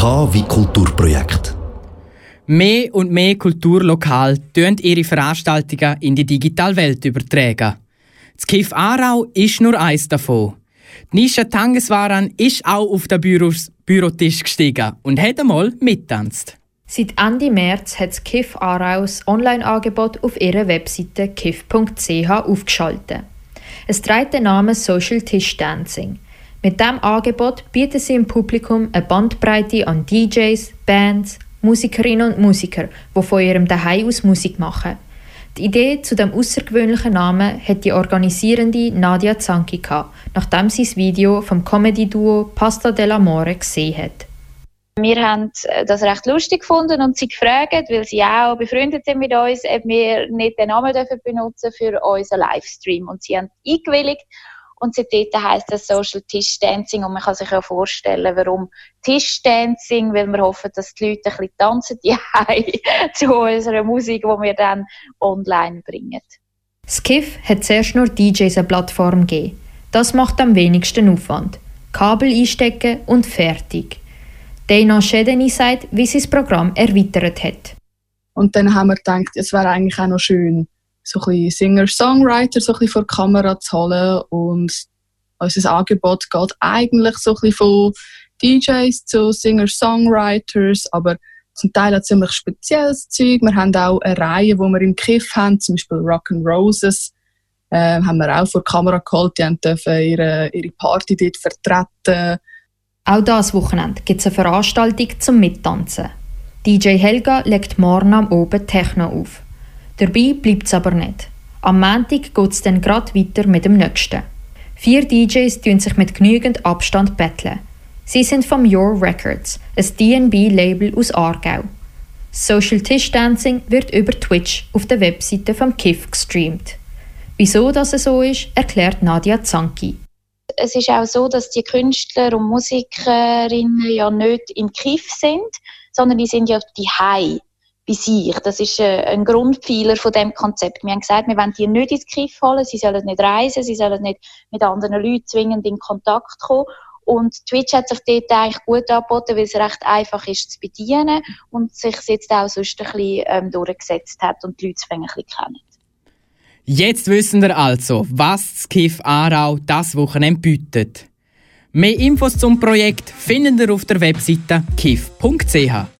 K wie Kulturprojekt. Mehr und mehr Kulturlokale tun ihre Veranstaltungen in die Digitalwelt übertragen. Das KIF Aarau ist nur eins davon. Nisha Tangeswaran ist auch auf den Büros Bürotisch gestiegen und hat einmal mittanzt. Seit Ende März hat das KIF Aarau das Online-Angebot auf ihrer Webseite kif.ch aufgeschaltet. Es trägt den Namen Social Tisch Dancing. Mit diesem Angebot bieten sie im Publikum eine Bandbreite an DJs, Bands, Musikerinnen und Musiker, die von ihrem Daheim aus Musik machen. Die Idee zu dem außergewöhnlichen Namen hat die organisierende Nadia Zanki gehabt, nachdem sie das Video vom Comedy-Duo Pasta dell'Amore gesehen hat. Wir haben das recht lustig gefunden und sie gefragt, weil sie auch befreundet sind mit uns, ob wir nicht den Namen dürfen für unseren Livestream. Und sie haben eingewilligt und seitdem heisst es Social Tischdancing und man kann sich ja vorstellen, warum Tischdancing, weil wir hoffen, dass die Leute ein bisschen tanzen die zu unserer Musik, die wir dann online bringen. Skiff hat zuerst nur DJs eine Plattform gegeben. Das macht am wenigsten Aufwand. Kabel einstecken und fertig. Dana Schedeni sagt, wie sie das Programm erweitert hat. Und dann haben wir gedacht, es wäre eigentlich auch noch schön, so ein bisschen Singer-Songwriter so vor die Kamera zu holen und unser Angebot geht eigentlich so von DJs zu Singer-Songwriters, aber zum Teil auch ziemlich spezielles Zeug. Wir haben auch eine Reihe, die wir im Kiff haben, zum Beispiel Rock and Roses, äh, haben wir auch vor die Kamera geholt, die dürfen ihre, ihre Party dort vertreten. Auch dieses Wochenende gibt es eine Veranstaltung zum Mittanzen. DJ Helga legt morgen am Oben Techno auf. Dabei bleibt es aber nicht. Am Montag geht es dann gerade weiter mit dem nächsten. Vier DJs tun sich mit genügend Abstand betteln. Sie sind vom Your Records, ein DNB-Label aus Aargau. Social Tisch Dancing wird über Twitch auf der Webseite vom KIF gestreamt. Wieso das so ist, erklärt Nadia Zanki. Es ist auch so, dass die Künstler und Musikerinnen ja nicht im KIF sind, sondern die sind ja die Hai bei sich. Das ist äh, ein Grundpfeiler von dem Konzept. Wir haben gesagt, wir wollen die nicht ins Kiff holen, sie sollen nicht reisen, sie sollen nicht mit anderen Leuten zwingend in Kontakt kommen. Und Twitch hat sich dort eigentlich gut angeboten, weil es recht einfach ist zu bedienen und sich jetzt auch sonst ein bisschen ähm, durchgesetzt hat und die Leute ein bisschen kennen. Jetzt wissen wir also, was das KIF Aarau das Wochenende bietet. Mehr Infos zum Projekt findet ihr auf der Webseite kif.ch.